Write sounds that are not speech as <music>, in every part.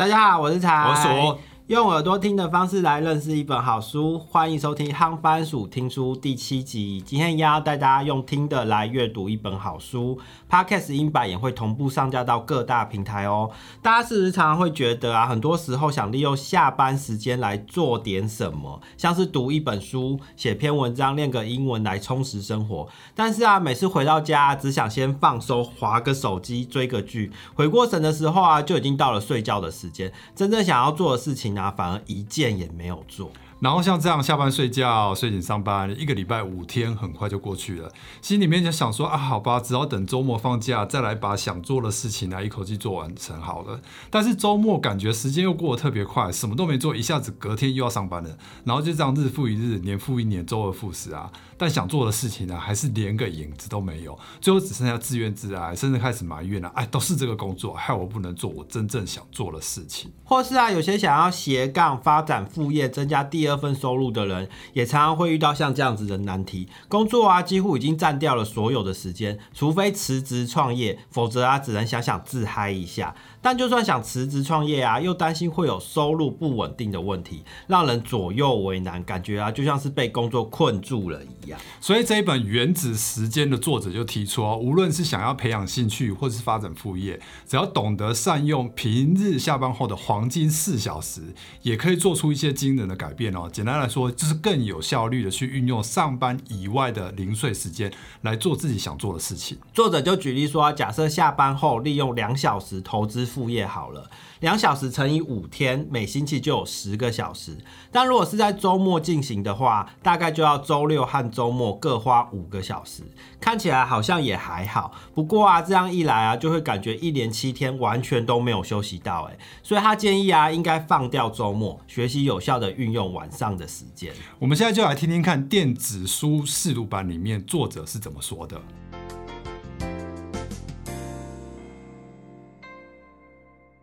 大家好，我是柴，我是用耳朵听的方式来认识一本好书，欢迎收听《夯番薯听书》第七集。今天要带大家用听的来阅读一本好书，Podcast 音版也会同步上架到各大平台哦。大家是不是常常会觉得啊，很多时候想利用下班时间来做点什么，像是读一本书、写篇文章、练个英文来充实生活。但是啊，每次回到家只想先放松，划个手机、追个剧，回过神的时候啊，就已经到了睡觉的时间。真正想要做的事情呢、反而一件也没有做。然后像这样下班睡觉，睡醒上班，一个礼拜五天很快就过去了，心里面就想说啊，好吧，只要等周末放假，再来把想做的事情来一口气做完成好了。但是周末感觉时间又过得特别快，什么都没做，一下子隔天又要上班了，然后就这样日复一日，年复一年，周而复始啊。但想做的事情呢，还是连个影子都没有，最后只剩下自怨自艾，甚至开始埋怨了，哎，都是这个工作害我不能做我真正想做的事情。或是啊，有些想要斜杠发展副业、增加第二这份收入的人，也常常会遇到像这样子的难题。工作啊，几乎已经占掉了所有的时间，除非辞职创业，否则啊，只能想想自嗨一下。但就算想辞职创业啊，又担心会有收入不稳定的问题，让人左右为难，感觉啊，就像是被工作困住了一样。所以这一本《原子时间》的作者就提出哦，无论是想要培养兴趣，或是发展副业，只要懂得善用平日下班后的黄金四小时，也可以做出一些惊人的改变。简单来说，就是更有效率的去运用上班以外的零碎时间来做自己想做的事情。作者就举例说，假设下班后利用两小时投资副业好了，两小时乘以五天，每星期就有十个小时。但如果是在周末进行的话，大概就要周六和周末各花五个小时。看起来好像也还好，不过啊，这样一来啊，就会感觉一连七天完全都没有休息到，哎，所以他建议啊，应该放掉周末，学习有效的运用晚上的时间。我们现在就来听听看电子书试读版里面作者是怎么说的。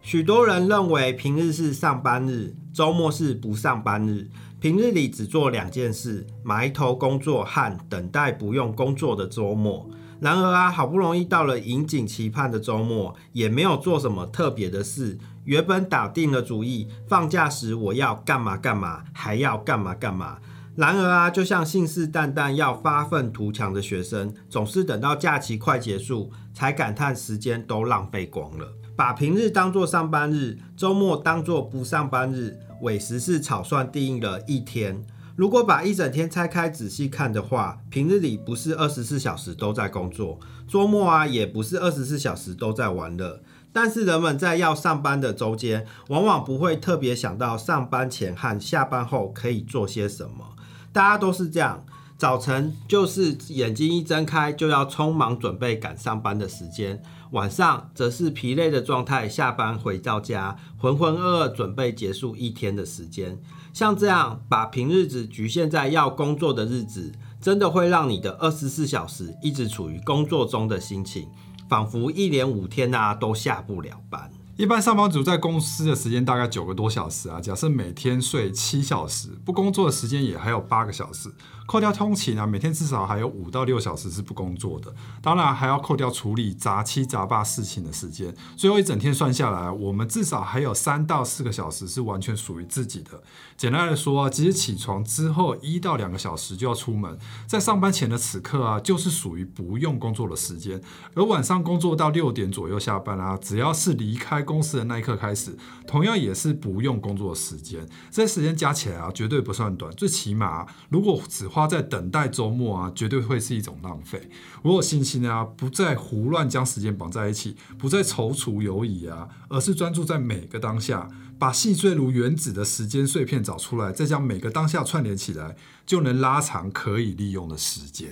许多人认为平日是上班日，周末是不上班日。平日里只做两件事：埋头工作和等待不用工作的周末。然而啊，好不容易到了引颈期盼的周末，也没有做什么特别的事。原本打定了主意，放假时我要干嘛干嘛，还要干嘛干嘛。然而啊，就像信誓旦旦要发愤图强的学生，总是等到假期快结束，才感叹时间都浪费光了。把平日当作上班日，周末当作不上班日，伪时是草率定义了一天。如果把一整天拆开仔细看的话，平日里不是二十四小时都在工作，周末啊也不是二十四小时都在玩乐。但是人们在要上班的周间，往往不会特别想到上班前和下班后可以做些什么。大家都是这样，早晨就是眼睛一睁开就要匆忙准备赶上班的时间，晚上则是疲累的状态，下班回到家浑浑噩噩准备结束一天的时间。像这样把平日子局限在要工作的日子，真的会让你的二十四小时一直处于工作中的心情，仿佛一连五天啊都下不了班。一般上班族在公司的时间大概九个多小时啊，假设每天睡七小时，不工作的时间也还有八个小时，扣掉通勤啊，每天至少还有五到六小时是不工作的。当然还要扣掉处理杂七杂八事情的时间，最后一整天算下来，我们至少还有三到四个小时是完全属于自己的。简单来说啊，即使起床之后一到两个小时就要出门，在上班前的此刻啊，就是属于不用工作的时间。而晚上工作到六点左右下班啊，只要是离开公司的那一刻开始，同样也是不用工作时间。这些时间加起来啊，绝对不算短。最起码，如果只花在等待周末啊，绝对会是一种浪费。我有信心啊，不再胡乱将时间绑在一起，不再踌躇犹豫啊，而是专注在每个当下。把细碎如原子的时间碎片找出来，再将每个当下串联起来，就能拉长可以利用的时间。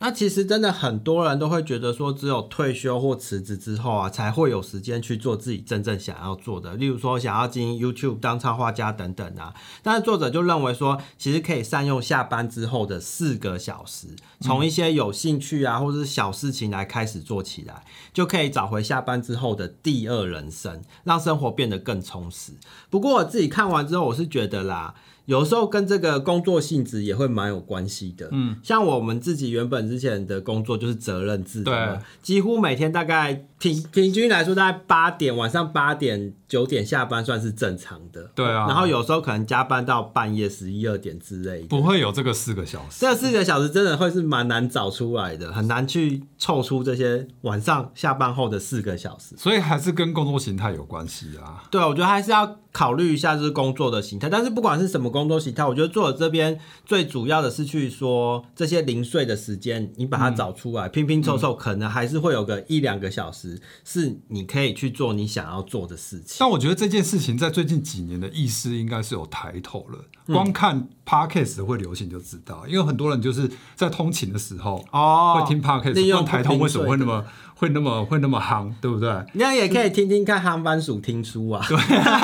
那其实真的很多人都会觉得说，只有退休或辞职之后啊，才会有时间去做自己真正想要做的，例如说想要经营 YouTube、当插画家等等啊。但是作者就认为说，其实可以善用下班之后的四个小时，从一些有兴趣啊或者是小事情来开始做起来，就可以找回下班之后的第二人生，让生活变得更充实。不过我自己看完之后，我是觉得啦。有时候跟这个工作性质也会蛮有关系的。嗯，像我们自己原本之前的工作就是责任制的几乎每天大概平平均来说，大概八点晚上八点九点下班算是正常的。对啊然后有时候可能加班到半夜十一二点之类的。不会有这个四个小时。这四个小时真的会是蛮难找出来的，很难去凑出这些晚上下班后的四个小时。所以还是跟工作形态有关系啊。对，我觉得还是要考虑一下就是工作的形态。但是不管是什么工作形态，我觉得作者这边最主要的是去说这些零碎的时间，你把它找出来，拼拼凑凑，可能还是会有个一两个小时是你可以去做你想要做的事情。但我觉得这件事情在最近几年的意识应该是有抬头了。光看 podcast 会流行就知道，因为很多人就是在通勤的时候哦会听不然台通为什么会那么会那么会那么夯，对不对？那也可以听听看航班鼠听书啊，对，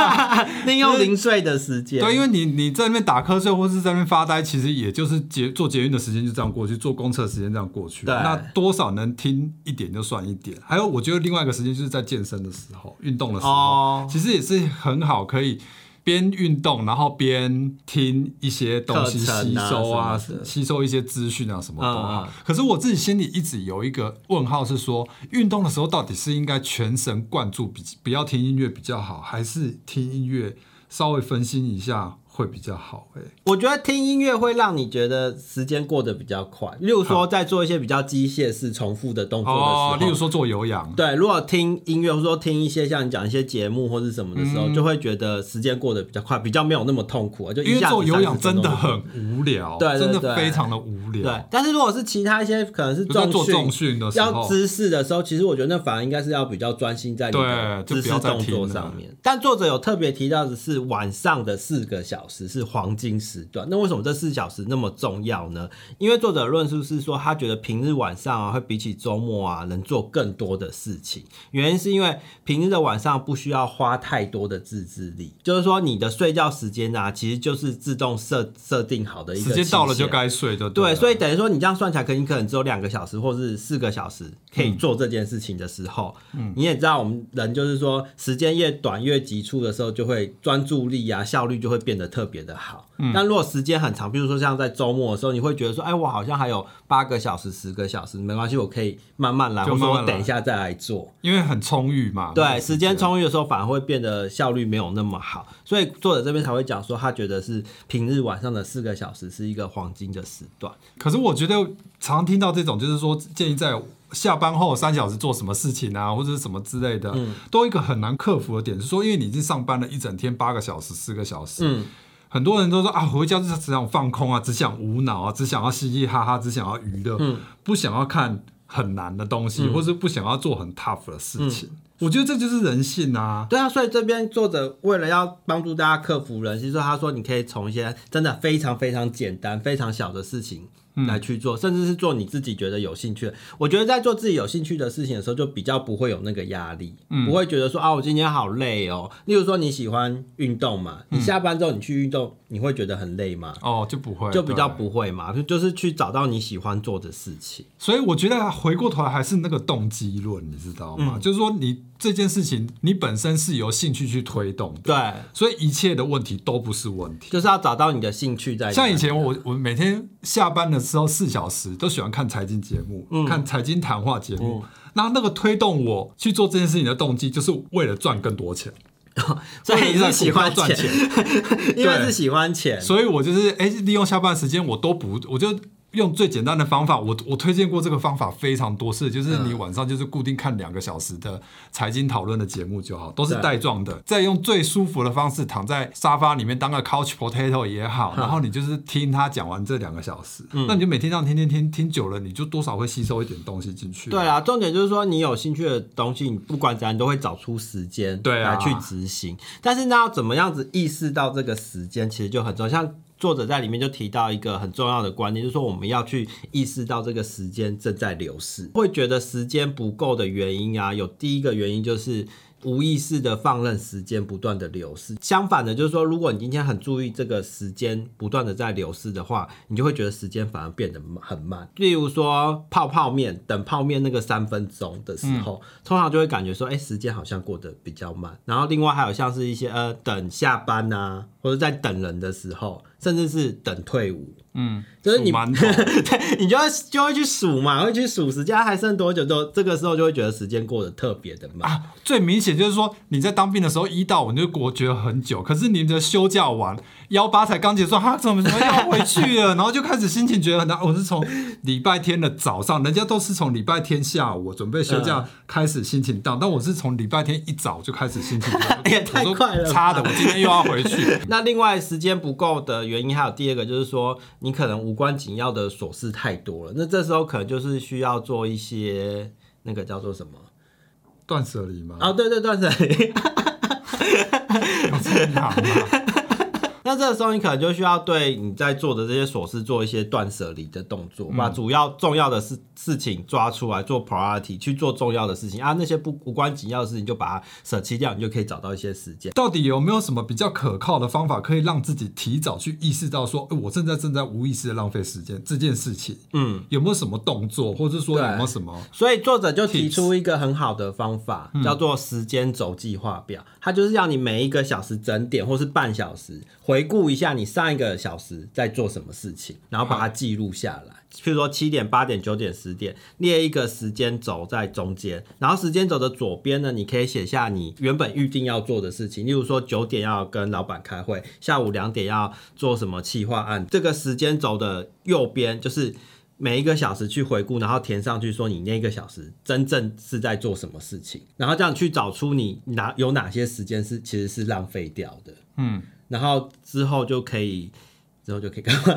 <laughs> 利用零碎的时间。对，因为你你在那边打瞌睡或是在那边发呆，其实也就是捷做捷运的时间就这样过去，坐公车的时间这样过去。对那多少能听一点就算一点。还有，我觉得另外一个时间就是在健身的时候、运动的时候，哦其实也是很好，可以边运动然后边听一些东西吸收啊，吸收一些资讯啊，什么都好。可是我自己心里一直有一个问号，是说运动的时候到底是应该全神贯注，比不要听音乐比较好，还是听音乐稍微分心一下会比较好、欸？我觉得听音乐会让你觉得时间过得比较快。例如说，在做一些比较机械式、重复的动作的时候，哦，例如说做有氧，对，如果听音乐或者说听一些像你讲一些节目或是什么的时候，就会觉得时间过得比较快，比较没有那么痛苦啊。就因为做有氧30分钟真的很无聊，对对真的非常的无聊。对。但是如果是其他一些可能是重重训的时候，要姿势的时候，其实我觉得那反而应该是要比较专心在你的姿势动作上面。但作者有特别提到的是晚上的四个小时是黄金时段。那为什么这四小时那么重要呢？因为作者的论述是说，他觉得平日晚上啊会比起周末啊能做更多的事情。原因是因为平日的晚上不需要花太多的自制力，就是说你的睡觉时间啊，其实就是自动设设定好的一个时间到了就该睡就对，了所以等于说你这样算起来，可能你可能只有两个小时或是四个小时可以做这件事情的时候，嗯你也知道我们人就是说时间越短越急促的时候，就会专注力啊效率就会变得特别的好。但如果时间很长，比如说像在周末的时候，你会觉得说，哎，我好像还有八个小时、十个小时，没关系，我可以慢慢来，或者我等一下再来做。因为很充裕嘛。那对，个时间充裕的时候反而会变得效率没有那么好，所以作者这边才会讲说，他觉得是平日晚上的四个小时是一个黄金的时段。可是我觉得常听到这种，就是说建议在下班后三小时做什么事情啊，或者是什么之类的，嗯。都有一个很难克服的点是说，因为你已经上班了一整天八个小时、四个小时，嗯，很多人都说啊，回家就是只想放空啊，只想无脑啊，只想要嘻嘻哈哈，只想要娱乐，嗯。不想要看很难的东西，或是不想要做很 tough 的事情。我觉得这就是人性啊。对啊，所以这边作者为了要帮助大家克服人性，所以他说你可以从一些真的非常非常简单、非常小的事情来去做，甚至是做你自己觉得有兴趣的。我觉得在做自己有兴趣的事情的时候，就比较不会有那个压力，不会觉得说啊，我今天好累哦。例如说你喜欢运动嘛，你下班之后你去运动，你会觉得很累吗？哦，就不会，就比较不会嘛，就就是去找到你喜欢做的事情。所以我觉得回过头来还是那个动机论，你知道嗯吗？就是说你这件事情你本身是由兴趣去推动的，对，所以一切的问题都不是问题。就是要找到你的兴趣在。像以前我我每天下班的时候四小时都喜欢看财经节目，嗯看财经谈话节目。那那个推动我去做这件事情的动机，就是为了赚更多钱。<laughs> 所以你是喜欢赚钱，<laughs> 因为是喜欢钱。所以我就是哎、利用下班时间我都不，我就用最简单的方法。我我推荐过这个方法非常多次，就是你晚上就是固定看两个小时的财经讨论的节目就好，都是对带状的，再用最舒服的方式躺在沙发里面当个 couch potato 也好，然后你就是听他讲完这两个小时，那你就每天这样听听听听久了，你就多少会吸收一点东西进去。对啊，重点就是说，你有兴趣的东西，你不管怎样，你都会找出时间对啊来去执行。但是呢，要怎么样子意识到这个时间，其实就很重要。像作者在里面就提到一个很重要的观念，就是说我们要去意识到这个时间正在流逝。会觉得时间不够的原因啊，有第一个原因就是。无意识的放任时间不断的流逝。相反的，就是说，如果你今天很注意这个时间不断的在流逝的话，你就会觉得时间反而变得很慢。例如说泡泡面，等泡面那个三分钟的时候，通常就会感觉说，哎、时间好像过得比较慢。然后另外还有像是一些呃等下班啊，或者在等人的时候，甚至是等退伍。嗯，就是你 <laughs> 对你就会就会去数嘛，会去数时间还剩多久，都这个时候就会觉得时间过得特别的慢。啊，最明显就是说你在当兵的时候一到五你就我觉得很久，可是你的休假完幺八才刚结束，哈怎么怎么要回去了，然后就开始心情觉得很难。我是从礼拜天的早上，人家都是从礼拜天下午准备休假嗯开始心情荡，但我是从礼拜天一早就开始心情荡，<laughs> 也太快了差的，我今天又要回去。<laughs> 那另外时间不够的原因还有第二个，就是说你可能无关紧要的琐事太多了，那这时候可能就是需要做一些那个叫做什么？断舍离吗？哦，对对，断舍离。有这样吗？那这个时候你可能就需要对你在做的这些琐事做一些断舍离的动作，把主要重要的事事情抓出来做 priority，去做重要的事情啊，那些不无关紧要的事情就把它舍弃掉，你就可以找到一些时间。到底有没有什么比较可靠的方法，可以让自己提早去意识到说，诶我正在正在无意识的浪费时间这件事情？嗯，有没有什么动作，或者说有对没有什么？所以作者就提出一个很好的方法，叫做时间轴计划表。它就是要你每一个小时整点或是半小时回回顾一下你上一个小时在做什么事情，然后把它记录下来。譬如说七点、八点、九点、十点，列一个时间轴在中间，然后时间轴的左边呢，你可以写下你原本预定要做的事情，例如说九点要跟老板开会，下午两点要做什么企划案。这个时间轴的右边就是每一个小时去回顾，然后填上去说你那个小时真正是在做什么事情，然后这样去找出你哪有哪些时间是其实是浪费掉的，嗯，然后之后就可以之后就可以干嘛？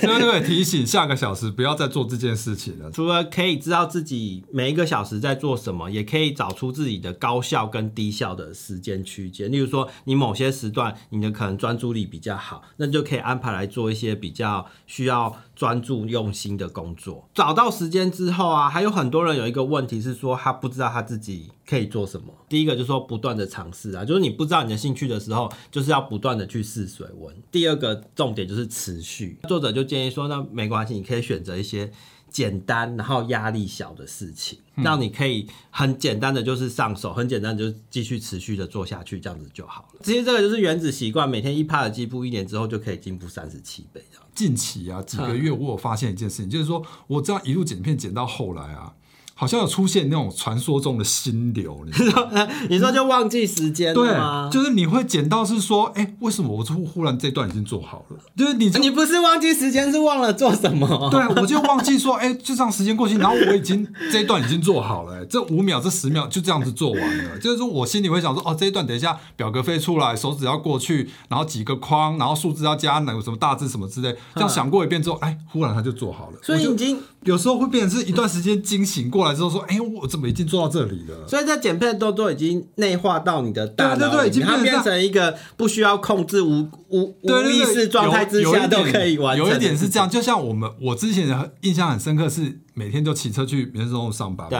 这样就可以提醒下个小时不要再做这件事情了。<laughs> 除了可以知道自己每一个小时在做什么，也可以找出自己的高效跟低效的时间区间。例如说，你某些时段你的可能专注力比较好，那就可以安排来做一些比较需要专注用心的工作。找到时间之后啊，还有很多人有一个问题是说，他不知道他自己可以做什么。第一个就是说不断的尝试啊，就是你不知道你的兴趣的时候，就是要不断的去试水温。第二个重点就是持续。作者就建议说，那没关系，你可以选择一些简单，然后压力小的事情，让你可以很简单的就是上手，很简单的就继续持续的做下去，这样子就好了。其实这个就是原子习惯，每天一趴的进步，一年之后就可以进步三十七倍。近期啊，几个月我有发现一件事情，就是说我这样一路剪片剪到后来啊，好像有出现那种传说中的心流，你知道吗？<laughs> 你说就忘记时间了吗？对，就是你会剪到是说，哎、为什么我忽忽然这段已经做好了？就是你就你不是忘记时间，是忘了做什么？<laughs> 对，我就忘记说，哎、就这样时间过去，然后我已经这一段已经做好了、哎这五秒、这十秒就这样子做完了。就是说我心里会想说，哦，这一段等一下表格飞出来，手指要过去，然后几个框，然后数字要加哪有什么大字什么之类，这样想过一遍之后，哎、忽然它就做好了。所以已经，有时候会变成是一段时间惊醒过来之后说，哎、我怎么已经做到这里了？所以这剪片的动作已经内化到你的大脑它变变成成一个不需要控制无无无意识状态之下都可以完成。有一点是这样，，就像我们我之前的印象很深刻，是每天都骑车去民生中路上班。对。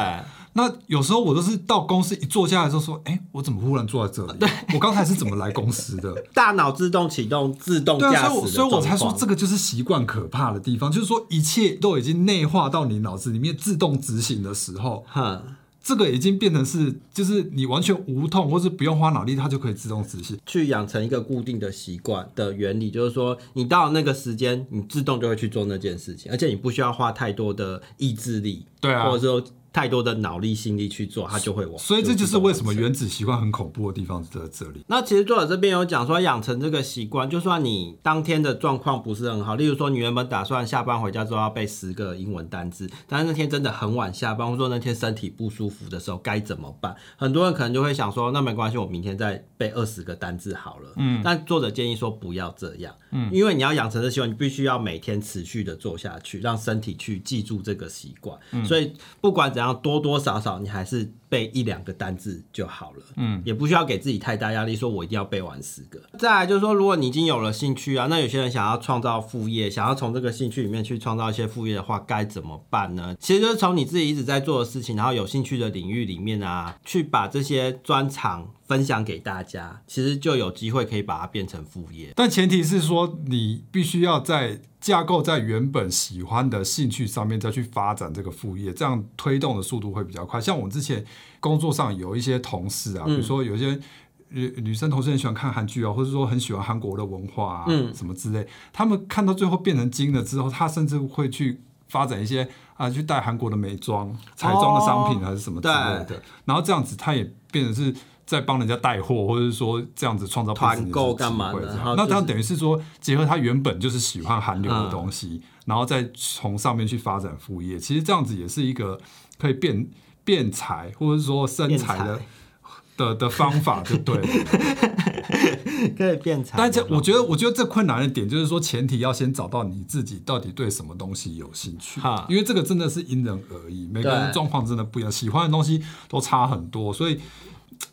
那有时候我都是到公司一坐下来之后说，哎、我怎么忽然坐在这里？对，我刚才是怎么来公司的？<laughs> 大脑自动启动、自动驾驶的所以我所以我才说这个就是习惯可怕的地方，就是说一切都已经内化到你脑子里面自动执行的时候，哼，这个已经变成是就是你完全无痛或是不用花脑力，它就可以自动执行。去养成一个固定的习惯的原理，就是说，你到了那个时间，你自动就会去做那件事情，而且你不需要花太多的意志力，对啊或者说太多的脑力、心力去做，它就会往。所以这就是为什么原子习惯很恐怖的地方在这里。那其实作者这边有讲说，养成这个习惯，就算你当天的状况不是很好，例如说你原本打算下班回家之后要背十个英文单字，但是那天真的很晚下班，或者说那天身体不舒服的时候该怎么办？很多人可能就会想说，那没关系，我明天再背二十个单字好了。嗯，但作者建议说不要这样，嗯，因为你要养成这习惯，你必须要每天持续的做下去，让身体去记住这个习惯。所以不管怎样。样多多少少你还是背一两个单字就好了，嗯，也不需要给自己太大压力，说我一定要背完十个。再来就是说，如果你已经有了兴趣啊，那有些人想要创造副业，想要从这个兴趣里面去创造一些副业的话，该怎么办呢？其实就是从你自己一直在做的事情，然后有兴趣的领域里面啊，去把这些专长分享给大家，其实就有机会可以把它变成副业。但前提是说，你必须要在架构在原本喜欢的兴趣上面再去发展这个副业，这样推动的速度会比较快。像我之前工作上有一些同事啊，比如说有一些女女生同事很喜欢看韩剧啊，或者说很喜欢韩国的文化啊，嗯什么之类，他们看到最后变成精了之后，他甚至会去发展一些啊，去带韩国的美妆、彩妆的商品还是什么之类的，然后这样子他也变成是。在帮人家带货，或者是说这样子创造团购干嘛？那就是他等于是说结合他原本就是喜欢韩流的东西，然后再从上面去发展副业。其实这样子也是一个可以变变财，或者是说生财的的 <laughs> 的方法，就对了。可以变财。但这我觉得，我觉得这困难的点就是说，前提要先找到你自己到底对什么东西有兴趣哈，因为这个真的是因人而异，每个人对状况真的不一样，喜欢的东西都差很多，所以。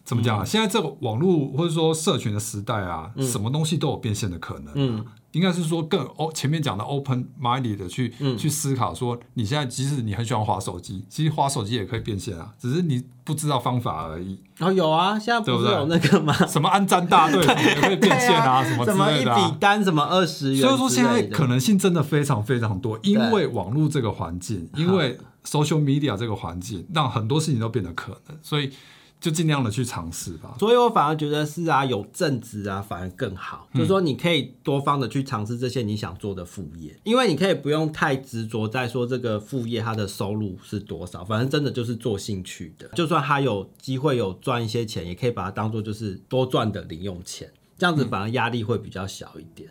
怎么讲啊？现在这个网络或者说社群的时代啊，什么东西都有变现的可能、啊。嗯，应该是说更哦，前面讲的 open minded 的去、嗯去思考，说你现在即使你很喜欢滑手机，其实滑手机也可以变现啊，只是你不知道方法而已。哦，有啊，现在不是有那个吗？什么安占大队也可以变现啊，什么之什么一笔。单什么二十元所以说现在可能性真的非常非常多，因为网络这个环境，因为 social media 这个环境，让很多事情都变得可能，所以就尽量的去尝试吧。所以我反而觉得是啊，有正职啊，反而更好。就是说，你可以多方的去尝试这些你想做的副业，因为你可以不用太执着在说这个副业它的收入是多少，反正真的就是做兴趣的。就算他有机会有赚一些钱，也可以把它当做就是多赚的零用钱，这样子反而压力会比较小一点。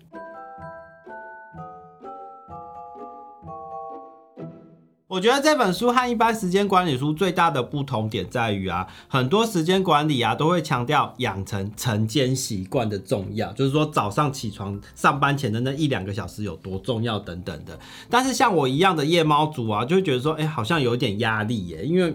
我觉得这本书和一般时间管理书最大的不同点在于啊，很多时间管理啊都会强调养成晨间习惯的重要，就是说早上起床上班前的那一两个小时有多重要等等的。但是像我一样的夜猫族啊，就会觉得说，哎、好像有点压力耶，因为。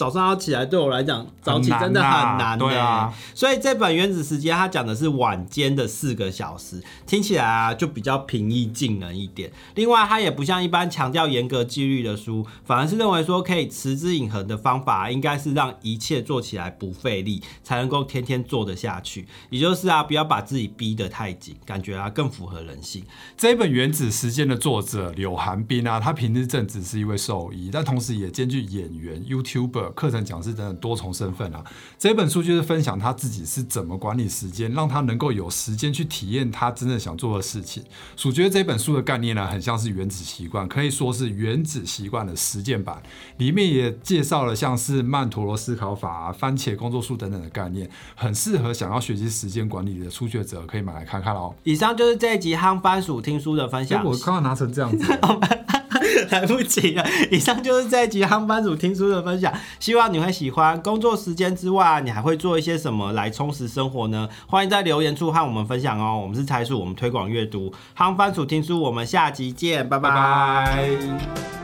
早上要起来，对我来讲，早起真的很难呢、对啊，所以这本《原子时间》它讲的是晚间的四个小时，听起来啊就比较平易近人一点。另外，它也不像一般强调严格纪律的书，反而是认为说可以持之以恒的方法，应该是让一切做起来不费力，才能够天天做得下去。也就是啊，不要把自己逼得太紧，感觉啊更符合人性。这一本《原子时间》的作者柳寒冰啊，他平日正职是一位兽医，但同时也兼具演员、YouTuber、<laughs> 课程讲师等等多重身份啊。这本书就是分享他自己是怎么管理时间，让他能够有时间去体验他真正想做的事情。鼠觉得这本书的概念呢，很像是原子习惯，可以说是原子习惯的实践版。里面也介绍了像是曼陀罗思考法、啊、番茄工作术等等的概念，很适合想要学习时间管理的初学者可以买来看看哦。以上就是这一集夯番薯听书的分享。我刚刚拿成这样子。<laughs> <laughs> 来不及了。以上就是这一集航班主听书的分享，希望你会喜欢。工作时间之外，你还会做一些什么来充实生活呢？欢迎在留言处和我们分享哦。我们是财鼠，我们推广阅读夯番薯听书，我们下集见，拜拜。